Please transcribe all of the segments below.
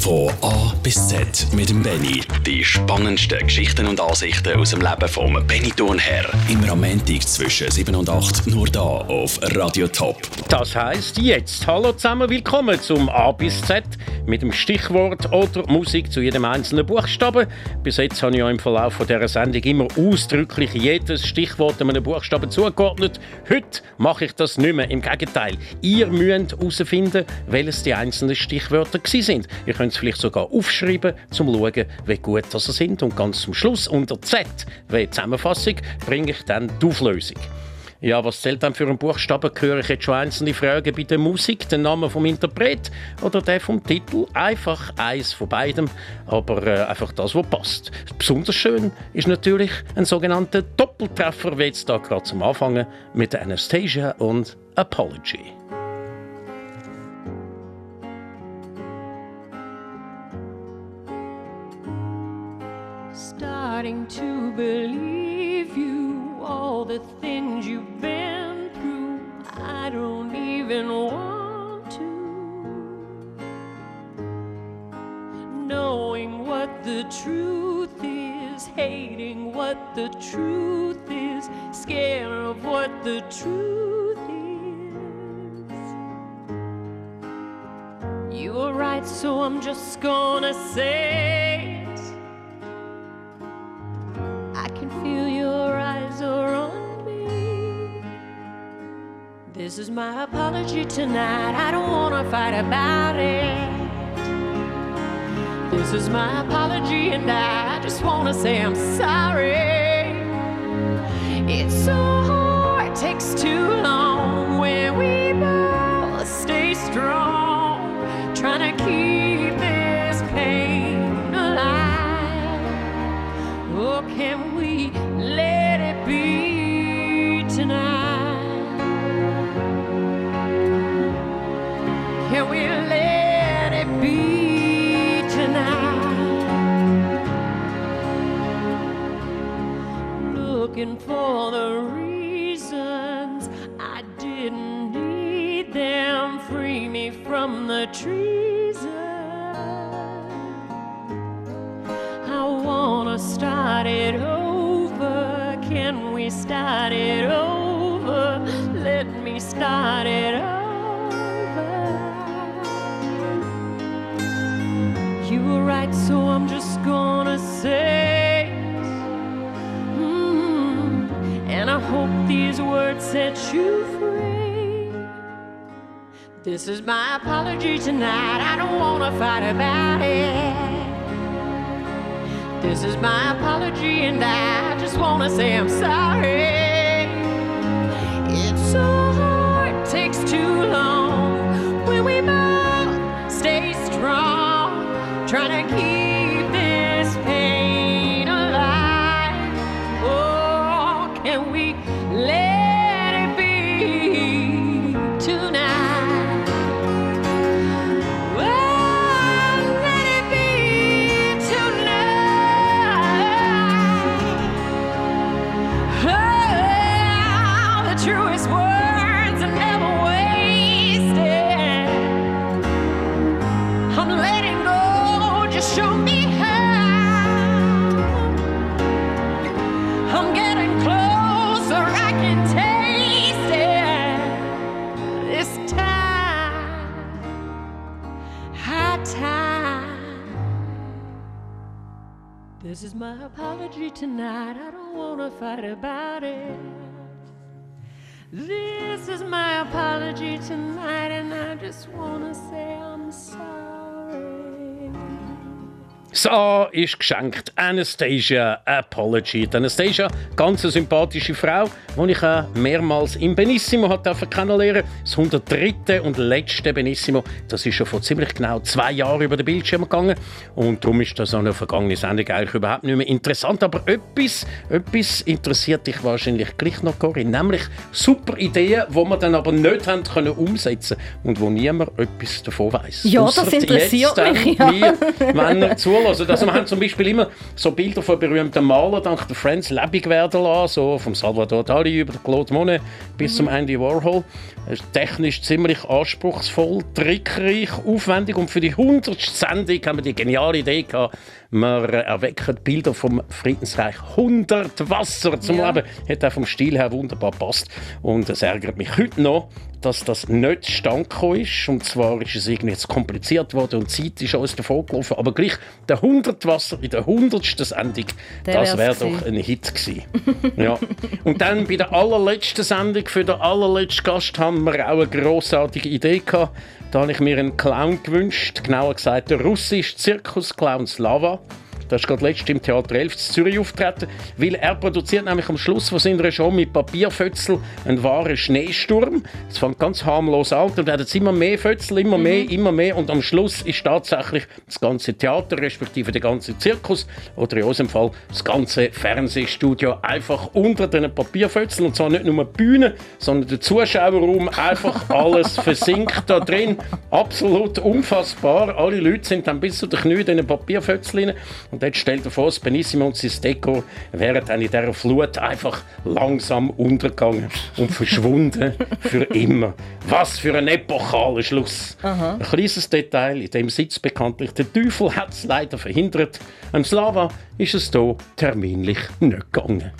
Von A bis Z mit dem Benny. Die spannendsten Geschichten und Ansichten aus dem Leben vom Benny Thurnherr. Immer am Montag zwischen 7 und 8 nur da auf Radio Top. Das heisst jetzt. Hallo zusammen, willkommen zum A bis Z mit dem Stichwort oder Musik zu jedem einzelnen Buchstaben. Bis jetzt habe ich ja im Verlauf dieser Sendung immer ausdrücklich jedes Stichwort einem Buchstaben zugeordnet. Heute mache ich das nicht mehr. Im Gegenteil, ihr müsst herausfinden, welches die einzelnen Stichwörter sind. Ihr könnt es vielleicht sogar aufschreiben, um zu schauen, wie gut das sind. Und ganz zum Schluss, unter Z, wie Zusammenfassung, bringe ich dann die Auflösung. Ja, was zählt dann für einen Buchstaben? Höre ich jetzt schon einzelne Fragen bei der Musik, den Namen vom Interpret oder der vom Titel? Einfach eins von beidem, aber äh, einfach das, was passt. Besonders schön ist natürlich ein sogenannter Doppeltreffer, wie jetzt da gerade zum Anfangen mit Anastasia und Apology. Starting to believe you, all the things you've been through. I don't even want to. Knowing what the truth is, hating what the truth is, scared of what the truth is. You were right, so I'm just gonna say. This is my apology tonight. I don't wanna fight about it. This is my apology, and I just wanna say I'm sorry. It's so hard, it takes too long set you free. This is my apology tonight. I don't wanna fight about it. This is my apology, and I just wanna say I'm sorry. Das A ist geschenkt. Anastasia Apology. Die Anastasia, ganz eine sympathische Frau, die ich auch mehrmals im Benissimo hat kennenlernen Das 103. und letzte Benissimo, das ist schon vor ziemlich genau zwei Jahren über den Bildschirm gegangen. Und darum ist das an der vergangenen Sendung eigentlich überhaupt nicht mehr interessant. Aber etwas, etwas interessiert dich wahrscheinlich gleich noch, Corinne. Nämlich super Ideen, die wir dann aber nicht haben können umsetzen und wo niemand etwas davon weiß. Ja, das interessiert mich, ja. Wir, wenn ihr zulassen. Also wir haben zum Beispiel immer so Bilder von berühmten Malern dank der Friends lebendig werden lassen, so vom Salvador Dali über Claude Monet bis zum Andy Warhol. Technisch ziemlich anspruchsvoll, trickreich, aufwendig und für die 100. Sendung haben wir die geniale Idee gehabt, wir erwecken Bilder vom Friedensreich 100 Wasser zum ja. Leben. Hat auch vom Stil her wunderbar passt und es ärgert mich heute noch, dass das nicht zustande ist. Und zwar ist es irgendwie jetzt kompliziert worden und die Zeit ist uns davon gelaufen. Aber gleich der 100 Wasser in der 100. Sendung, der das wäre doch ein Hit gewesen. ja. Und dann bei der allerletzten Sendung für den allerletzten Gast haben wir auch eine grossartige Idee gehabt. Da habe ich mir einen Clown gewünscht, genauer gesagt der russische Zirkusclown Slava. Das ist gerade letztens im Theater 11 in Zürich auftreten, weil er produziert nämlich am Schluss von seiner Show mit Papierfötzel einen wahren Schneesturm. Es fängt ganz harmlos an, dann werden es immer mehr Fötzel, immer mhm. mehr, immer mehr und am Schluss ist tatsächlich das ganze Theater, respektive der ganze Zirkus oder in unserem Fall das ganze Fernsehstudio einfach unter den Papierfötzeln und zwar nicht nur die Bühne, sondern der Zuschauerraum, einfach alles versinkt da drin. Absolut unfassbar. Alle Leute sind dann bis zu den Knien in den Papierfötzeln und jetzt stellt er vor, Benissimo und sein Deko wären dann in dieser Flut einfach langsam untergegangen und verschwunden für immer. Was für ein epochaler Schluss. Aha. Ein kleines Detail, in dem Sitz bekanntlich der Teufel hat es leider verhindert. Am Slava ist es hier terminlich nicht gegangen.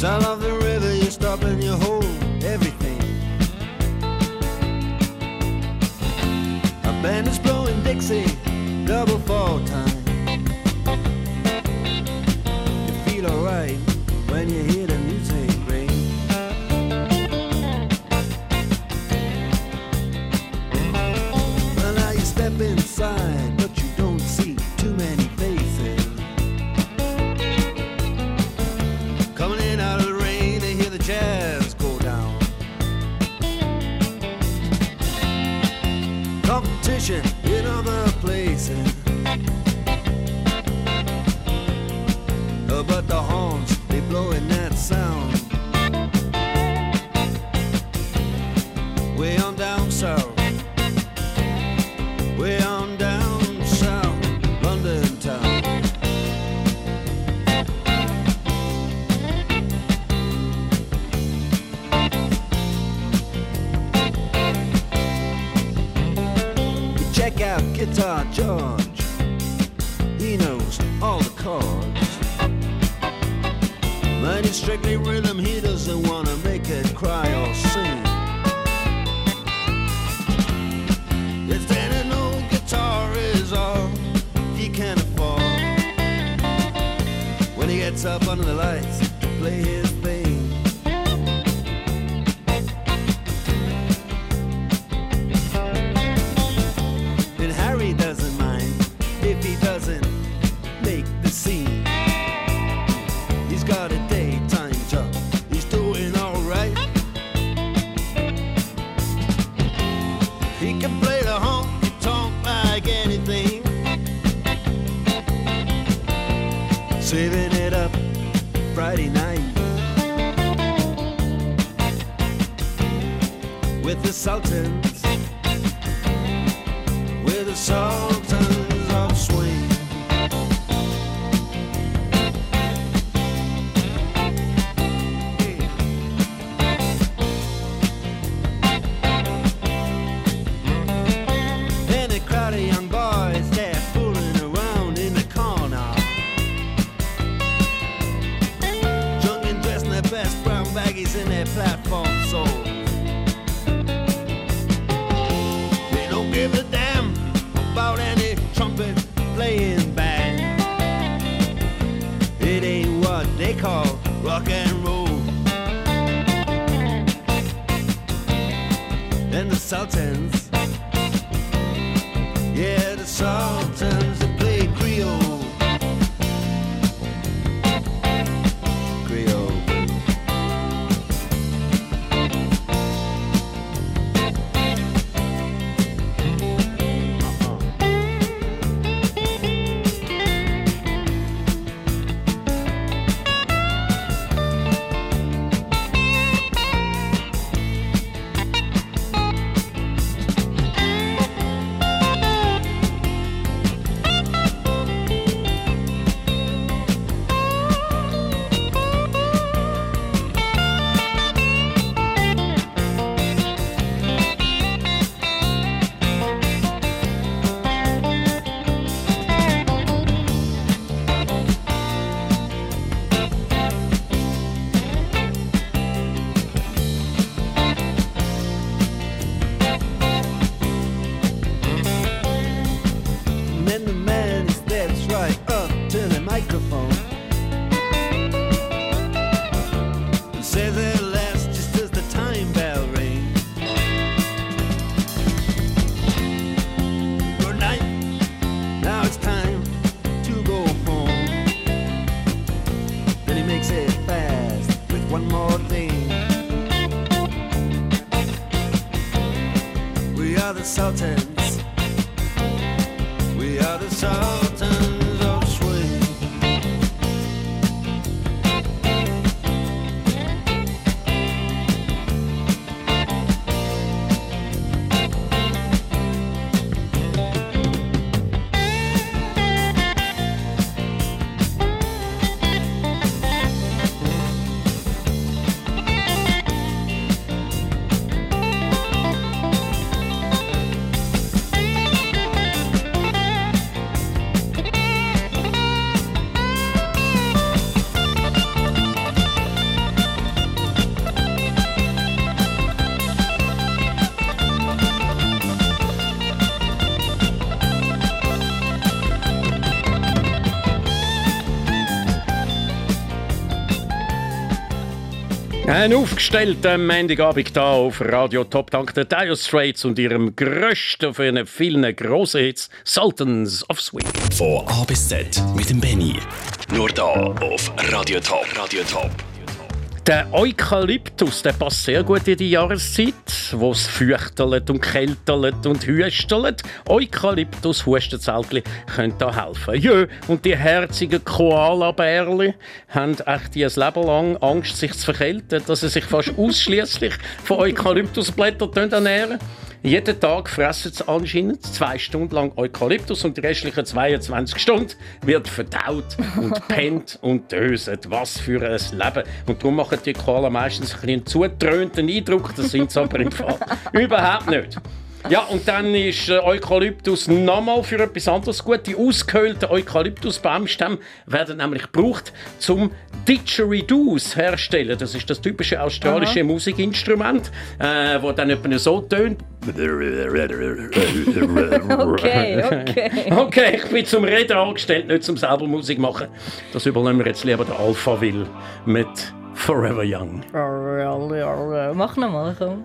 Salon with the Sultans. With the Sultans Ein aufgestellter Montagabend hier auf Radio Top dank der Dire Straits und ihrem grössten von ihren vielen grossen Hits Sultans of Swing. Von A bis Z mit dem Benny. Nur da auf Radio Top. Radio Top. Der Eukalyptus der passt sehr gut in die Jahreszeit, wo es fürchtelt und kältelt und hüstelt. Eukalyptus Hustenzeltli können da helfen. Ja, und die herzigen Koala-Bärli haben echt ihr Leben lang Angst, sich zu verkälten, dass sie sich fast ausschließlich von Eukalyptusblättern ernähren. Jeden Tag fressen sie anscheinend zwei Stunden lang Eukalyptus und die restlichen 22 Stunden wird verdaut und pennt und döset. Was für ein Leben. Und darum machen die Koala meistens einen zutrönenden Eindruck, das sind sie aber im Fall überhaupt nicht. Ja, und dann ist äh, Eukalyptus nochmal für etwas anderes gut. Die ausgehöhlten Eukalyptusbaumstämme werden nämlich gebraucht, zum Didgeridoos herstellen. Das ist das typische australische Aha. Musikinstrument, äh, wo dann etwa so tönt. okay, okay. Okay, ich bin zum Reden angestellt, nicht zum selber Musik machen. Das übernehmen wir jetzt lieber der Alpha Will mit Forever Young. Mach nochmal, komm.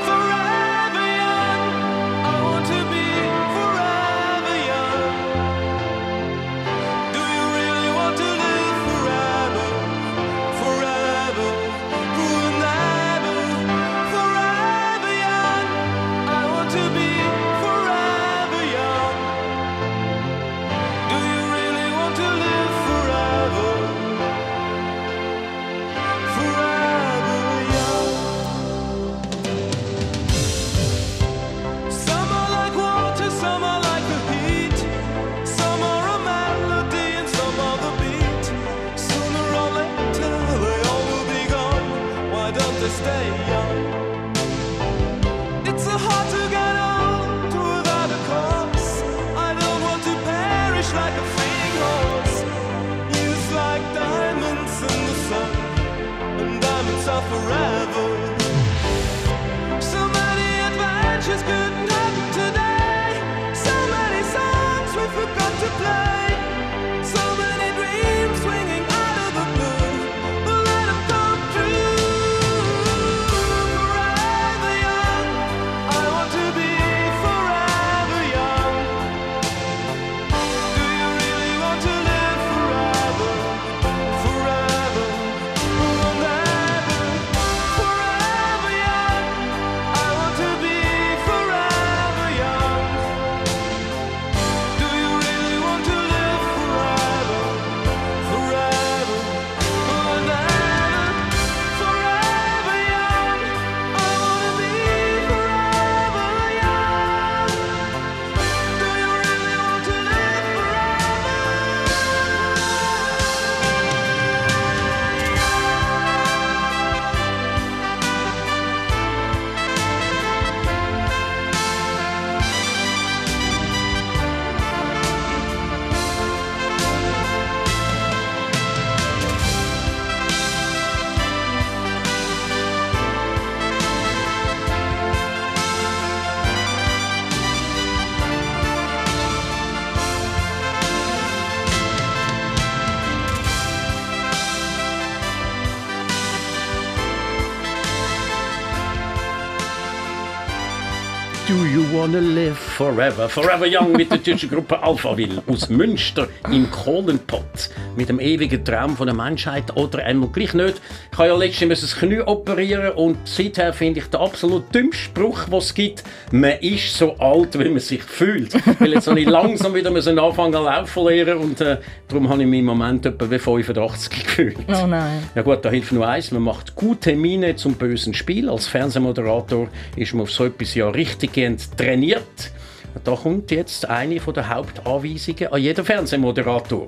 Wanna live forever? Forever Young mit der deutschen Gruppe Alphaville aus Münster im Kohlenpott. Mit dem ewigen Traum von der Menschheit oder einmal gleich nicht. Ich habe ja letztens das Knie operieren und seither finde ich den absolut dümmsten Spruch, den es gibt. Man ist so alt, wie man sich fühlt. Weil jetzt habe ich langsam wieder müssen anfangen zu laufen lernen und äh, darum habe ich mich im Moment etwa wie 85 gefühlt. Oh nein. Ja gut, da hilft nur eins, man macht gute Miene zum bösen Spiel. Als Fernsehmoderator ist man auf so etwas ja richtiggehend trainiert. Und da kommt jetzt eine der Hauptanweisungen an jeden Fernsehmoderator.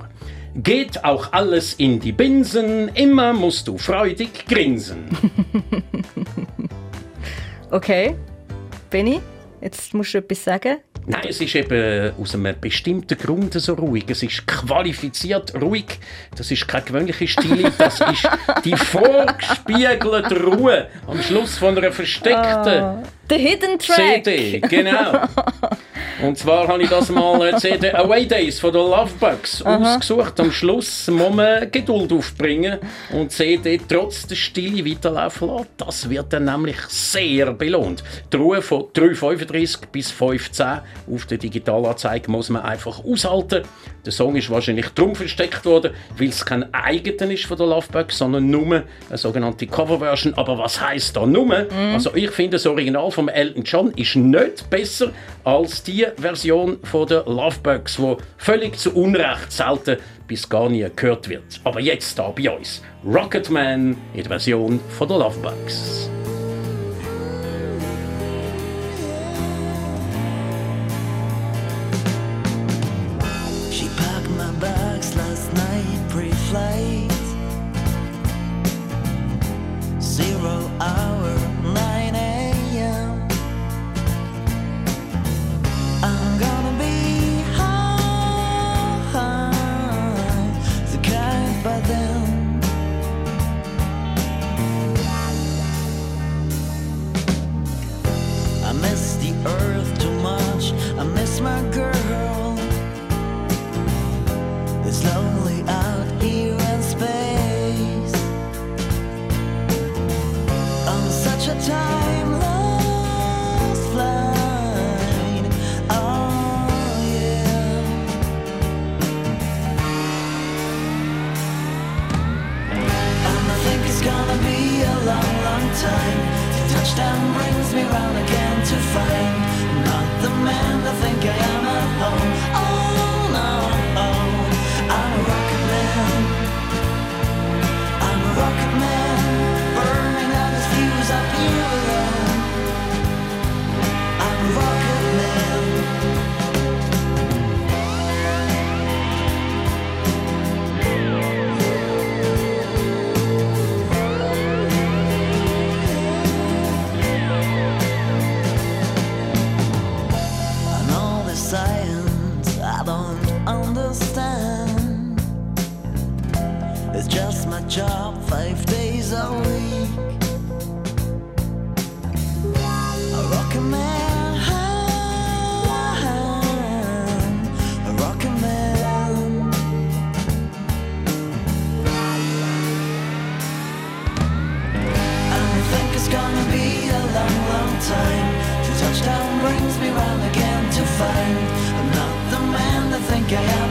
Geht auch alles in die Binsen, immer musst du freudig grinsen. Okay. Benny, jetzt musst du etwas sagen. Nein, es ist eben aus einem bestimmten Grund so ruhig. Es ist qualifiziert ruhig. Das ist keine gewöhnliche Stille, das ist die vorgespiegelte Ruhe am Schluss von einer versteckten The Hidden Track. CD. Genau. Und zwar habe ich das mal CD Away Days von den Lovebugs ausgesucht. Am Schluss muss man Geduld aufbringen und die CD trotz der Stille weiterlaufen lassen. Das wird dann nämlich sehr belohnt. Die Ruhe von 3.35 bis 5.10 auf der Digitalanzeige muss man einfach aushalten. Der Song ist wahrscheinlich drum versteckt worden, weil es kein eigener ist von den Lovebugs, sondern nur eine sogenannte Coverversion. Aber was heißt da nur? Also ich finde das Original von Elton John ist nicht besser als die Version von den Lovebugs, wo völlig zu Unrecht selten bis gar nie gehört wird. Aber jetzt da bei uns Rocketman in der Version von den Lovebugs. Time. The touchdown brings me round again to find not the man I think I am at home. Job five days a week. A rocket man, a rocket man. And I think it's gonna be a long, long time. The touchdown brings me round again to find I'm not the man I think I am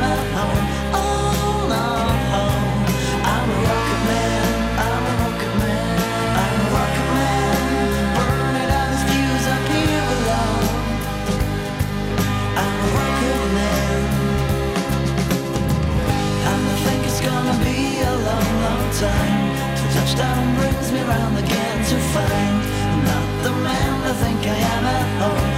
think I am at home.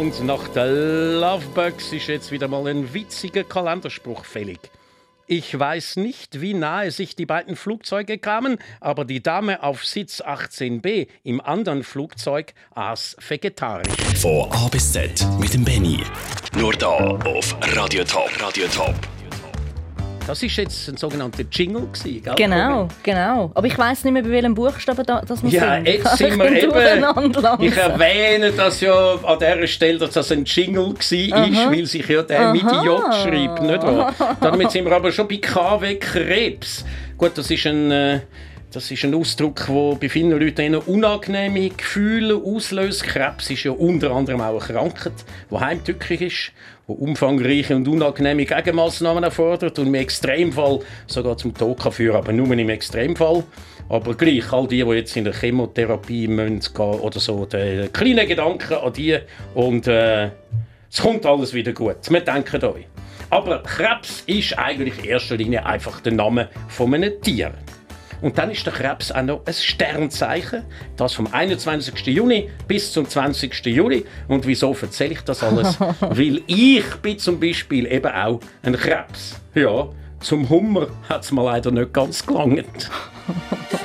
Und nach den Lovebugs ist jetzt wieder mal ein witziger Kalenderspruch fällig. Ich weiß nicht, wie nahe sich die beiden Flugzeuge kamen, aber die Dame auf Sitz 18b im anderen Flugzeug aß vegetarisch. Von A bis Z mit dem Benny. Nur da auf Radio Top. Radio Top. Das ist jetzt ein sogenannter Jingle gewesen, gell? Genau, genau. Aber ich weiß nicht mehr, bei welchem Buchstaben da, das wir Ja, jetzt sind wir eben. Ich erwähne das ja an dieser Stelle, dass das ein Jingle war, weil sich ja der mit J schreibt, nicht wahr? Damit sind wir aber schon bei KW Krebs. Gut, das ist ein. Äh, das ist ein Ausdruck, der bei vielen Leuten unangenehme Gefühle auslöst. Krebs ist ja unter anderem auch eine Krankheit, die heimtückisch ist, umfangreiche und unangenehme Gegenmaßnahmen erfordert und im Extremfall sogar zum Tod kann führen, aber nur im Extremfall. Aber gleich, all die, die jetzt in der Chemotherapie gehen oder so, der kleine Gedanken an die und äh, es kommt alles wieder gut. Wir denken euch. Aber Krebs ist eigentlich in erster Linie einfach der Name von einem Tier. Und dann ist der Krebs auch noch ein Sternzeichen. Das vom 21. Juni bis zum 20. Juli. Und wieso erzähle ich das alles? Weil ich bin zum Beispiel eben auch ein Krebs. Ja, zum Hummer hat es mir leider nicht ganz gelangt.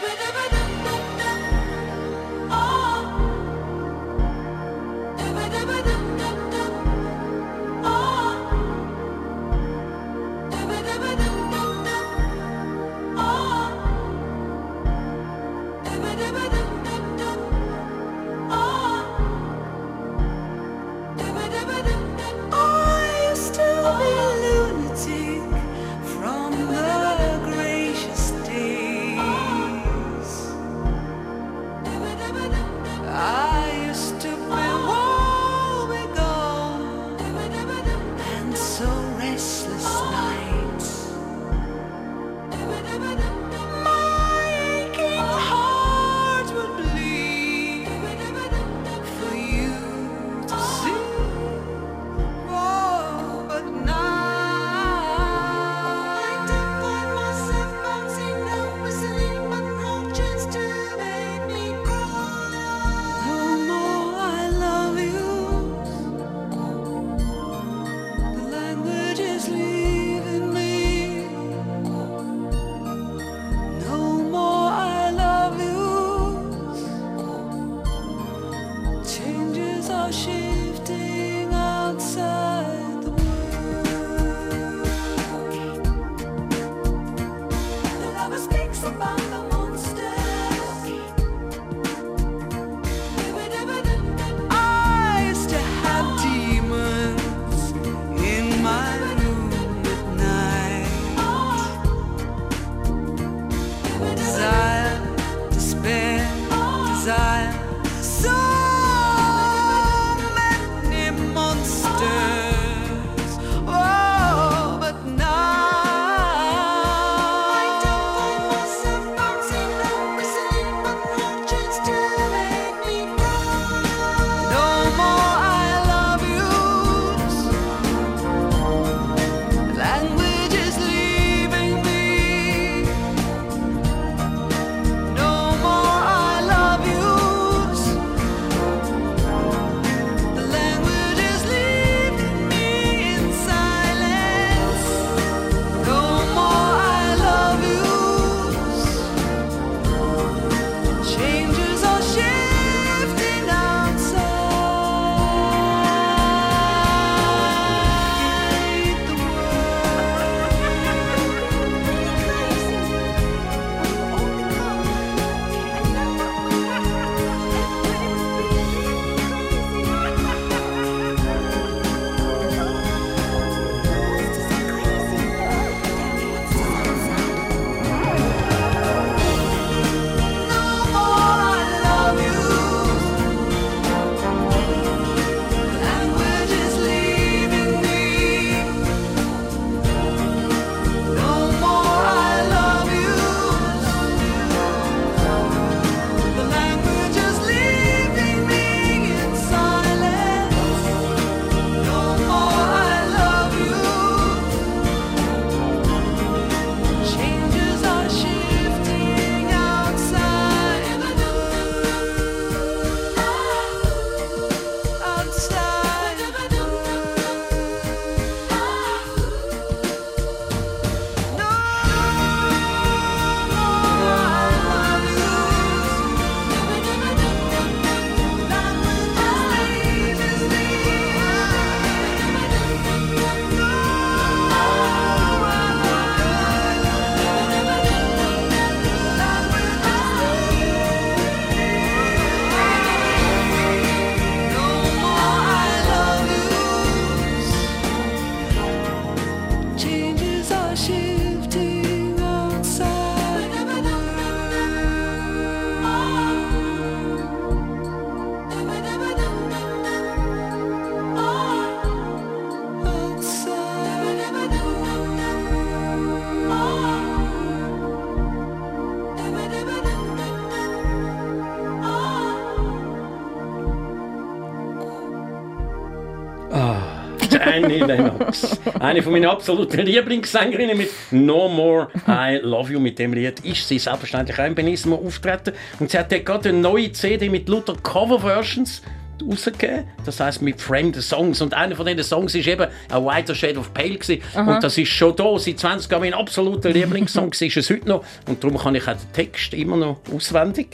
Annie Lennox. Eine von meinen absoluten Lieblingssängerinnen mit No More I Love You. Mit dem Lied ist sie selbstverständlich auch im Benissimo auftreten. Und sie hat dort gerade eine neue CD mit lauter Coverversions rausgegeben. Das heißt mit fremden Songs. Und einer von diesen Songs ist eben A Whiter Shade of Pale. Gewesen. Und das ist schon da. Seit 20 Jahren mein absoluter Lieblingssong. ist es heute noch. Und darum kann ich auch den Text immer noch auswendig.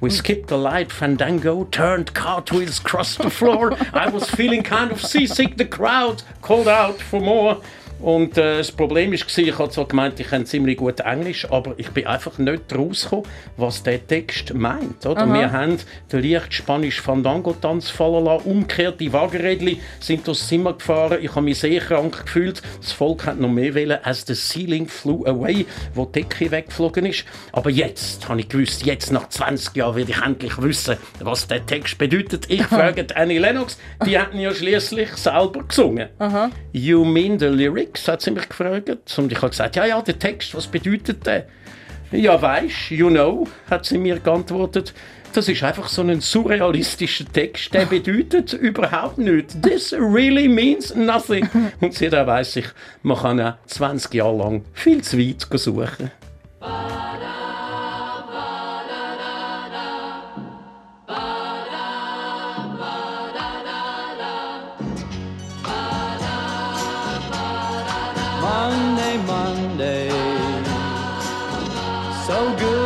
We skipped the light fandango, turned cartwheels across the floor. I was feeling kind of seasick. The crowd called out for more. Und äh, das Problem war, ich habe zwar gemeint, ich kann ziemlich gut Englisch, aber ich bin einfach nicht rausgekommen, was der Text meint. Oder? Wir haben den leicht spanisch Fandango-Tanz fallen lassen, umgekehrt, Wagenrädchen sind durchs Zimmer gefahren, ich habe mich sehr krank gefühlt, das Volk hat noch mehr wollen, als the ceiling flew away, wo die Decke weggeflogen ist. Aber jetzt habe ich gewusst, jetzt nach 20 Jahren werde ich endlich wissen, was der Text bedeutet. Ich frage Annie Lennox, die hat ihn ja schließlich selber gesungen. You mean the lyrics, hat sie mich gefragt. Und ich habe gesagt, ja, ja, der Text, was bedeutet der? Ja, weisst, you know, hat sie mir geantwortet. Das ist einfach so ein surrealistischer Text, der bedeutet überhaupt nichts. This really means nothing. Und seitdem weiss ich, man kann auch 20 Jahre lang viel zu weit suchen. So good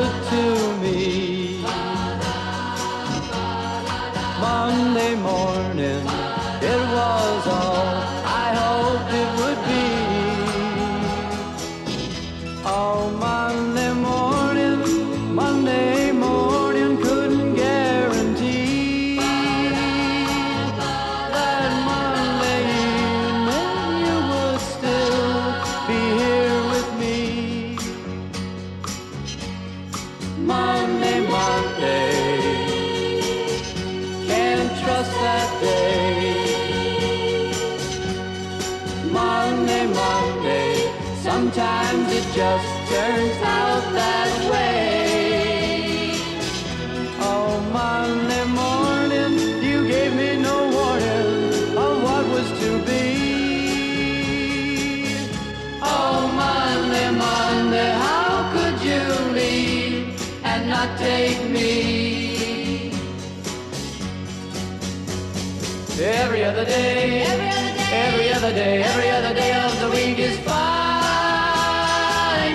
other day, every other day of the week is fine,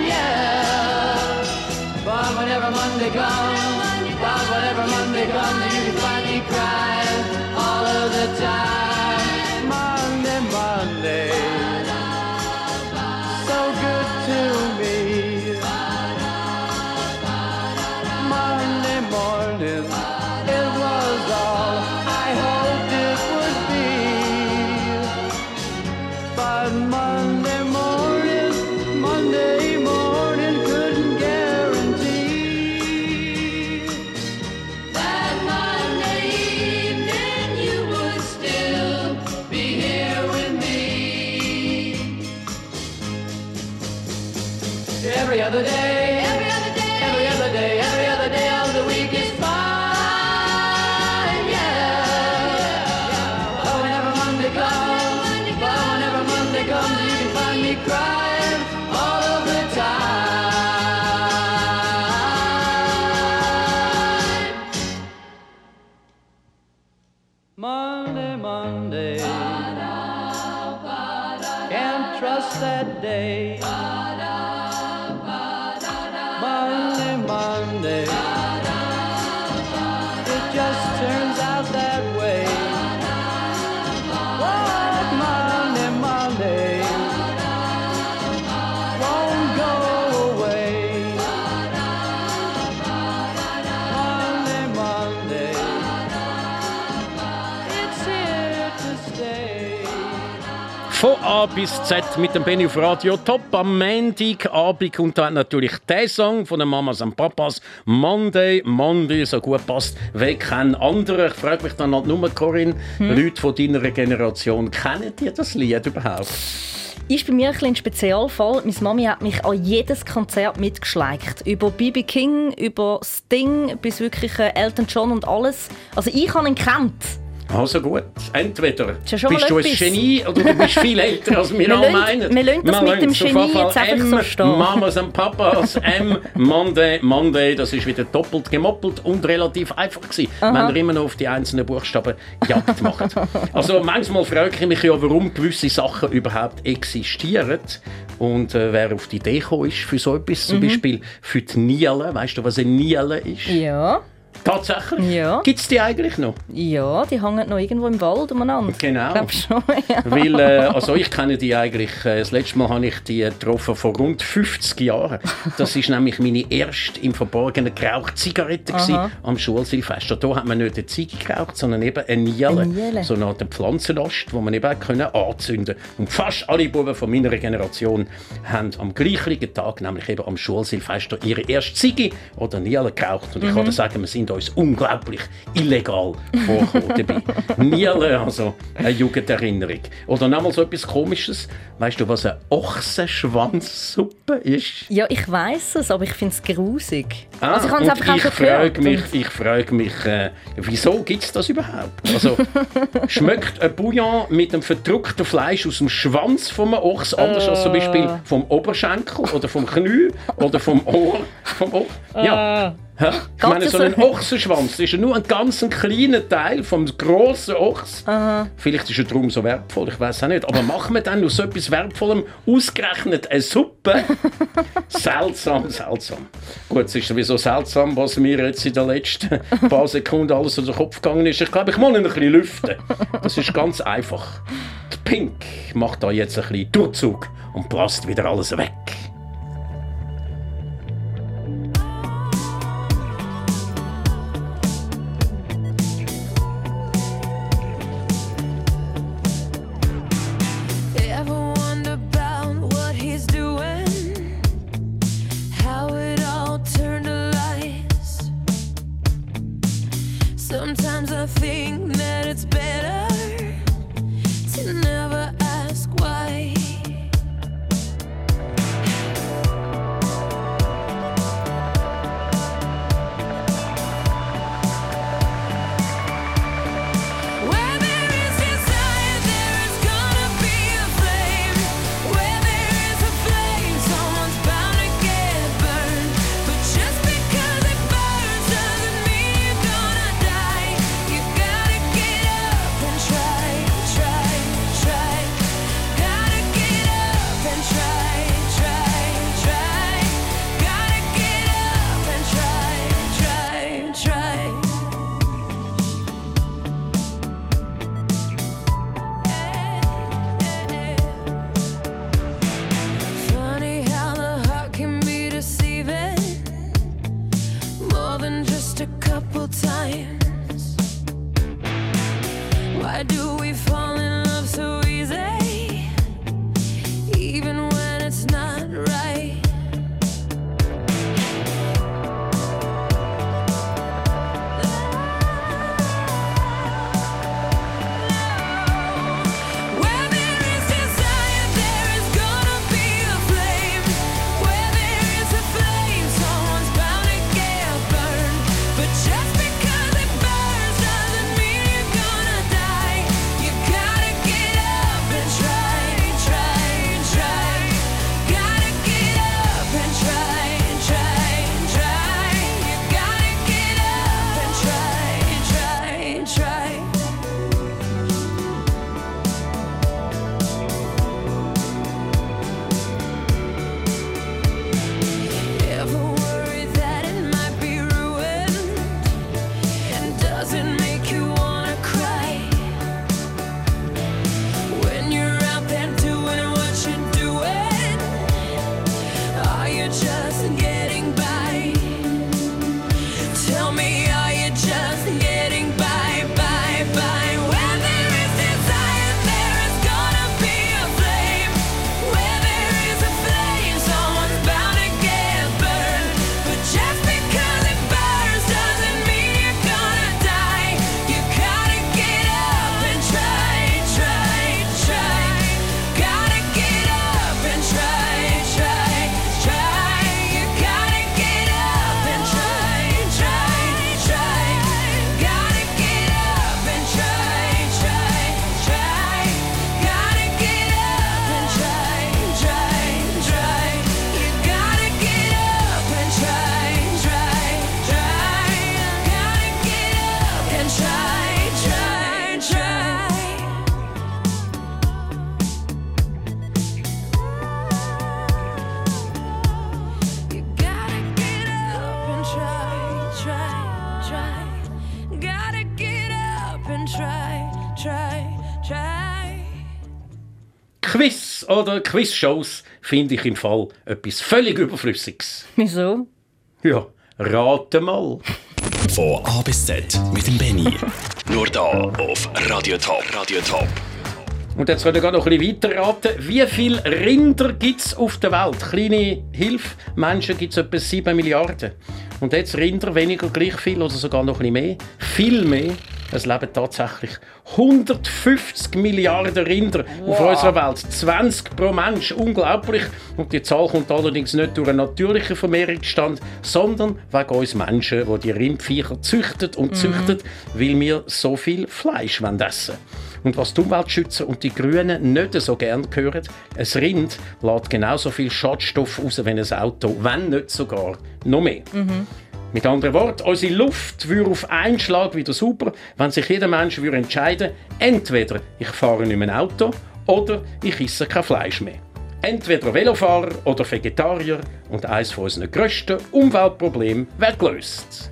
yeah. But whenever Monday comes, but whenever Monday comes, you can find me crying all of the time. Monday, Monday, so good to me. Monday morning, bis Z mit dem Benny auf Radio Top am Montagabend und da hat natürlich der Song von den Mamas und Papas Monday, Monday so gut passt. Wer kennt andere? Ich frage mich dann halt nur, Corinne, Leute von deiner Generation, kennen die das Lied überhaupt? Ist bei mir ein, ein Spezialfall. Meine Mami hat mich an jedes Konzert mitgeschleicht. Über B.B. King, über Sting bis wirklich äh, Elton John und alles. Also ich habe ihn kennt. Also gut. Entweder ja bist du ein. Genie oder du bist viel älter als wir Wir alle meinen. wir lassen das mit dem Genie jetzt einfach M, so stehen. Mamas und Papas, M, Monday, Monday, das ist wieder doppelt gemoppelt und relativ einfach gewesen, wenn ihr immer noch auf die einzelnen Buchstaben Jagd macht. Also manchmal frage ich mich ja, warum gewisse Sachen überhaupt existieren und äh, wer auf die Idee gekommen ist für so etwas, Mhm. zum Beispiel für die Niele. Weißt du, was eine Niele ist? Ja, Tatsächlich? Ja. Gibt es die eigentlich noch? ja, die hängen noch irgendwo im Wald umeinander. Genau. Ich glaube schon, ja. Weil, äh, also ich kenne die eigentlich, äh, das letzte Mal habe ich die getroffen vor rund 50 Jahren. Das ist nämlich meine erste im Verborgenen gerauchte Zigarette am Schulsilvester. Da hat man nicht eine Ziege geraucht, sondern eben eine Niele. Eine Niele. So eine Art Pflanzenast, die man eben auch können anzünden Und fast alle Buben von meiner Generation haben am gleichen Tag, nämlich eben am Schulsilvester, ihre erste Ziege oder Niele geraucht. Und ich kann dir sagen, wir sind uns unglaublich illegal vorgekommen dabei. Niele, also eine Jugenderinnerung. Oder nochmal so etwas Komisches. Weißt du, was eine Ochsenschwanzsuppe ist? Ja, ich weiß es, aber ich finde es grusig. Ah, also ich habe es einfach ich frage mich, ich frage mich, äh, wieso gibt es das überhaupt? Also, schmeckt ein Bouillon mit dem verdruckten Fleisch aus dem Schwanz vom Ochs anders als zum Äh. Beispiel vom Oberschenkel oder vom Knie oder vom Ohr? Vom Ohr? Ja. Ich meine, so ein? Ochsenschwanz das ist ja nur ein ganz kleiner Teil vom grossen Ochs. Vielleicht ist er darum so wertvoll, ich weiß auch nicht. Aber machen wir dann aus so etwas Wertvollem ausgerechnet eine Suppe? seltsam, seltsam. Gut, es ist sowieso seltsam, was mir jetzt in den letzten paar Sekunden alles durch den Kopf gegangen ist. Ich glaube, ich muss ihn ein bisschen lüften. Das ist ganz einfach. Die Pink macht da jetzt ein bisschen Durchzug und blasst wieder alles weg. Quiz oder Quizshows finde ich im Fall etwas völlig Überflüssiges. Wieso? Ja, rate mal. Von A bis Z mit dem Benny. Nur da auf Radio Top. Radio Top. Und jetzt können wir noch ein bisschen weiter raten. Wie viele Rinder gibt es auf der Welt? Kleine Hilfe, Menschen gibt es etwa 7 Milliarden. Und jetzt Rinder weniger gleich viel oder sogar noch ein bisschen mehr. Viel mehr. Es leben tatsächlich 150 Milliarden Rinder auf unserer Welt. 20 pro Mensch. Unglaublich. Und die Zahl kommt allerdings nicht durch einen natürlichen Vermehrungsstand, sondern wegen uns Menschen, die die Rindviecher züchten und züchten, weil wir so viel Fleisch essen und was die Umweltschützer und die Grünen nicht so gern hören, ein Rind lässt genauso viel Schadstoff raus wie ein Auto, wenn nicht sogar noch mehr. Mit anderen Worten, unsere Luft würde auf einen Schlag wieder super, wenn sich jeder Mensch würde entscheiden entweder ich fahre nicht mehr Auto oder ich esse kein Fleisch mehr. Entweder Velofahrer oder Vegetarier und eines von unseren grössten Umweltproblemen wäre gelöst.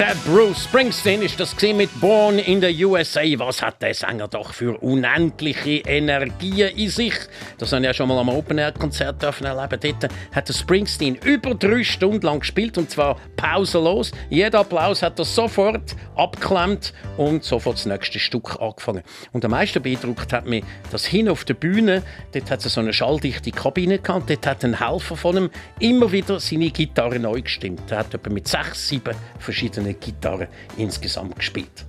Der Bruce Springsteen ist das mit Born in the USA. Was hat der Sänger doch für unendliche Energien in sich? Das habe ich ja schon mal am Open Air Konzert erleben. Dort hat der Springsteen über drei Stunden lang gespielt und zwar pausenlos. Jeder Applaus hat er sofort abgeklemmt und sofort das nächste Stück angefangen. Und am meisten beeindruckt hat mich das hin auf der Bühne. Dort hat es so eine schalldichte Kabine gehabt. Dort hat ein Helfer von ihm immer wieder seine Gitarre neu gestimmt. Er hat etwa mit sechs, sieben verschiedenen eine Gitarre insgesamt gespielt.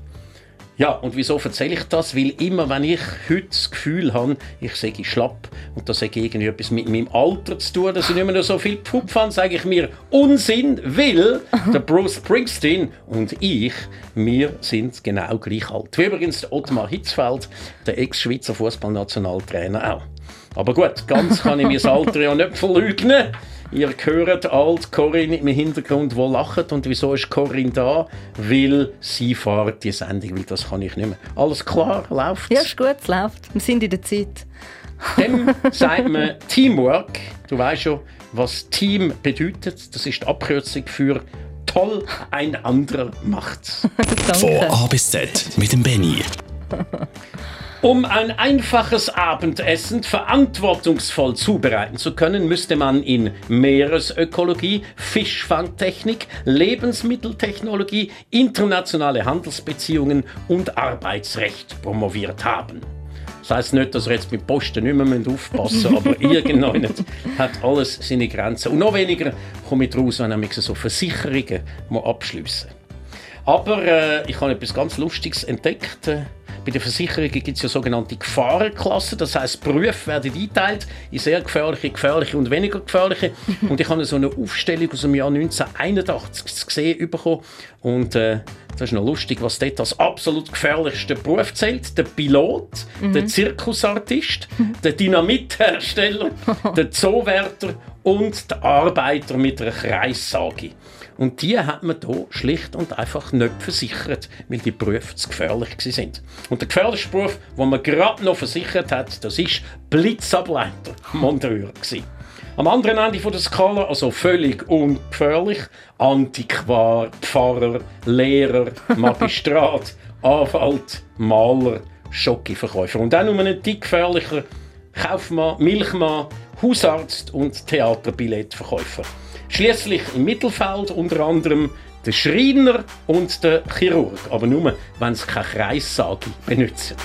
Ja, und wieso erzähle ich das? Weil immer, wenn ich heute das Gefühl habe, ich sage schlapp und das hat irgendwie etwas mit meinem Alter zu tun, dass ich nicht mehr so viel Pupf habe, sage ich mir Unsinn, weil der Bruce Springsteen und ich, wir sind genau gleich alt. Wie übrigens der Ottmar Hitzfeld, der Ex-Schweizer Fußballnationaltrainer auch. Aber gut, ganz kann ich mein Alter ja nicht verleugnen. Ihr hört alt Corinne im Hintergrund, wo lacht. Und wieso ist Corinne da? Weil sie fährt die Sendung, weil das kann ich nicht mehr. Alles klar, läuft Ja, ist gut, es läuft. Wir sind in der Zeit. Dem sagt man Teamwork. Du weißt schon, was Team bedeutet. Das ist die Abkürzung für toll, ein anderer macht's. Von A bis Z mit dem Benny. Um ein einfaches Abendessen verantwortungsvoll zubereiten zu können, müsste man in Meeresökologie, Fischfangtechnik, Lebensmitteltechnologie, internationale Handelsbeziehungen und Arbeitsrecht promoviert haben. Das heisst nicht, dass wir jetzt mit Posten nicht mehr aufpassen müssen, aber irgendwann hat alles seine Grenzen. Und noch weniger komme ich raus, wenn ich so Versicherungen abschliessen Aber äh, ich habe etwas ganz Lustiges entdeckt. Äh, bei den Versicherungen gibt es ja sogenannte Gefahrenklassen. Das heißt, Berufe werden eingeteilt in sehr gefährliche, gefährliche und weniger gefährliche. und ich habe so eine Aufstellung aus dem Jahr 1981 gesehen bekommen. Und äh, das ist noch lustig, was dort als absolut gefährlichste Beruf zählt. Der Pilot, mhm. der Zirkusartist, der Dynamithersteller, der Zoowärter und der Arbeiter mit einer Kreissage. Und die hat man hier schlicht und einfach nicht versichert, weil die Berufe zu gefährlich sind. Und der gefährlichste Beruf, den man gerade noch versichert hat, das ist Blitzableiter, Monteur. Am anderen Ende der Skala, also völlig ungefährlich, Antiquar, Pfarrer, Lehrer, Magistrat, Anwalt, Maler, Schokiverkäufer. Und dann um einen dick gefährlicher Kaufmann, Milchmann, Hausarzt und Theaterbilletverkäufer. Schließlich im Mittelfeld unter anderem der Schreiner und der Chirurg, aber nur, wenn sie keine Kreissage benutzen.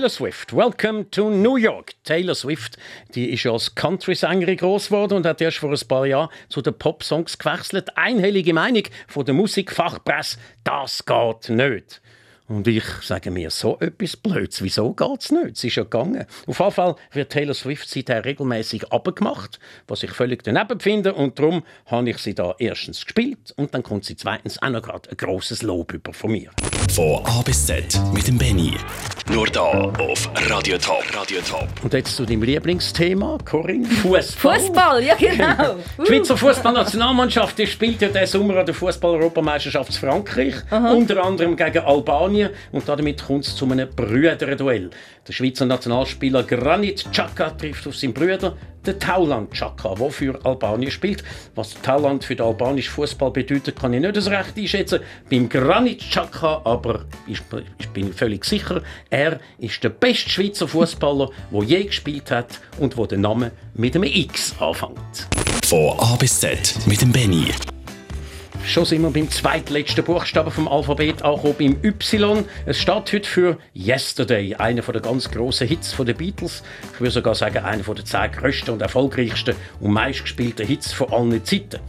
Taylor Swift, Welcome to New York. Taylor Swift, die ist ja als Country-Sängerin groß geworden und hat erst vor ein paar Jahren zu den Pop-Songs gewechselt. Einhellige Meinung von der Musikfachpresse, das geht nicht. Und ich sage mir, so etwas Blöds, wieso geht es nicht? Es ist ja gegangen. Auf jeden Fall wird Taylor Swift seither regelmäßig abgemacht, was ich völlig daneben finde. Und darum habe ich sie da erstens gespielt und dann kommt sie zweitens auch noch gerade ein grosses Lob über von mir. Von A bis Z mit dem Benny. Nur da auf Radio Top. Radio Top. Und jetzt zu deinem Lieblingsthema, Corinne, Fußball. Fußball, ja genau. Die Schweizer Fußballnationalmannschaft spielt ja diesen Sommer an der Fußball-Europameisterschaft Frankreich, unter anderem gegen Albanien. Und damit kommt es zu einem Brüderduell. Der Schweizer Nationalspieler Granit Xhaka trifft auf seinen Bruder, den Tauland Xhaka, der für Albanien spielt. Was Tauland für den albanischen Fußball bedeutet, kann ich nicht so recht einschätzen. Beim Granit Xhaka aber ich, ich bin völlig sicher, er ist der beste Schweizer Fußballer, der je gespielt hat und wo der Name mit einem X anfängt. Von A bis Z mit dem Benny. Schon sind wir beim zweitletzten Buchstaben vom Alphabet angekommen, beim Y. Es steht heute für Yesterday, einer der ganz grossen Hits der Beatles. Ich würde sogar sagen, einer der zehn grössten und erfolgreichsten und meistgespielten Hits von allen Zeiten.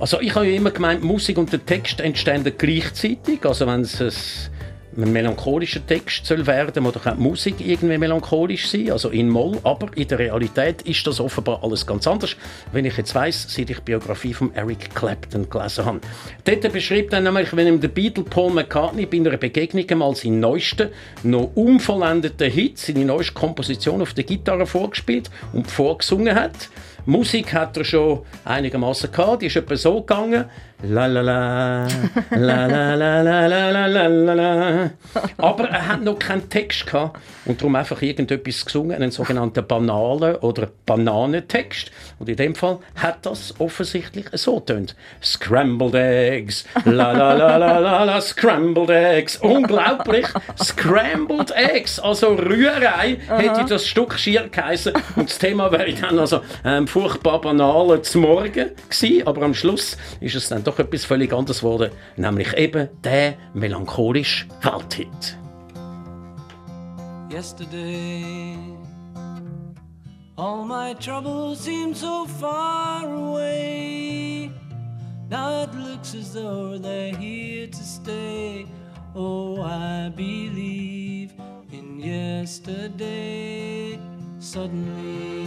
Also ich habe ja immer gemeint, Musik und der Text entstehen gleichzeitig. Also wenn es ein, melancholischer Text soll werden, doch auch die Musik irgendwie melancholisch sein, also in Moll. Aber in der Realität ist das offenbar alles ganz anders, wenn ich jetzt weiss, seit ich die Biografie von Eric Clapton gelesen habe. Dort beschreibt er nämlich, wenn ihm der Beatle Paul McCartney bei einer Begegnung einmal seinen neuesten, noch unvollendeten Hit, seine neueste Komposition auf der Gitarre vorgespielt und vorgesungen hat. Musik hat er schon einigermaßen gehabt, die ist etwa so gegangen. La la la, la la la la la la la la. Aber er hat noch keinen Text gehabt und darum einfach irgendetwas gesungen, einen sogenannten banalen oder Bananentext. Und in dem Fall hat das offensichtlich so tönt. Scrambled Eggs, la la la la la la, Scrambled Eggs. Unglaublich, Scrambled Eggs, also Rührei hätte das Stück schier geheißen. Und das Thema wäre dann also ähm, furchtbar banal zum Morgen gewesen, aber am Schluss ist es dann doch etwas völlig anderes geworden, nämlich eben der melancholische Welthit. yesterday. All my troubles seem so far away. Now it looks as though they're here to stay. Oh, I believe in yesterday. Suddenly,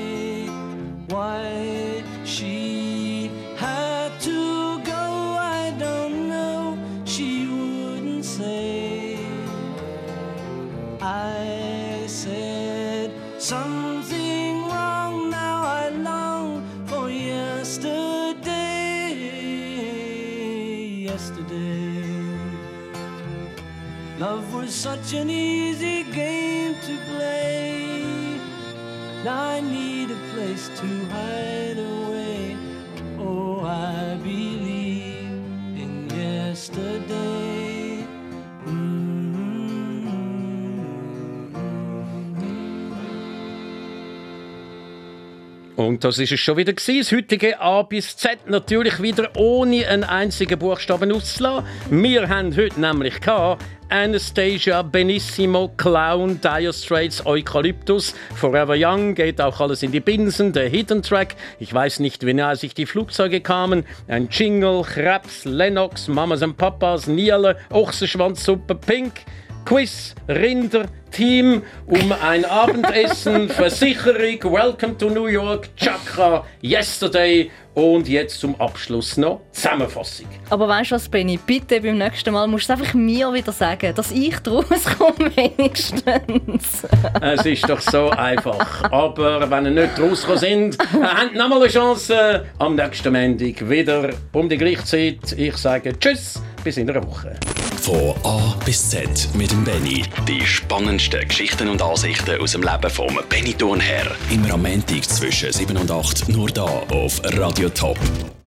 something wrong now I long for yesterday. Yesterday. Love was such an easy game to play. I need a place to hide away Und das ist es schon wieder gewesen. Das heutige A bis Z natürlich wieder ohne einen einzigen Buchstaben auszulassen. Wir haben heute nämlich Anastasia, Benissimo, Clown, Dire Straits, Eukalyptus, Forever Young, geht auch alles in die Binsen, der Hidden Track, ich weiß nicht, wie nahe sich die Flugzeuge kamen, ein Jingle, Krebs, Lennox, Mamas und Papas, Niele, Ochsenschwanzsuppe, Pink, Quiz, Rinder, Team, um ein Abendessen, Versicherung, Welcome to New York, Chakra, Yesterday und jetzt zum Abschluss noch Zusammenfassung. Aber weißt du was, Benny? Bitte beim nächsten Mal musst du es einfach mir wieder sagen, dass ich draus komme wenigstens. Es ist doch so einfach. Aber wenn ihr nicht rausgekommen sind, habt noch mal eine Chance am nächsten Montag wieder um die gleiche Zeit. Ich sage Tschüss, bis in einer Woche. Von A bis Z mit dem Benny. Die spannendsten Geschichten und Ansichten aus dem Leben vom Benny Thurnherr. Immer am Montag zwischen 7 und 8 nur da auf Radio Top.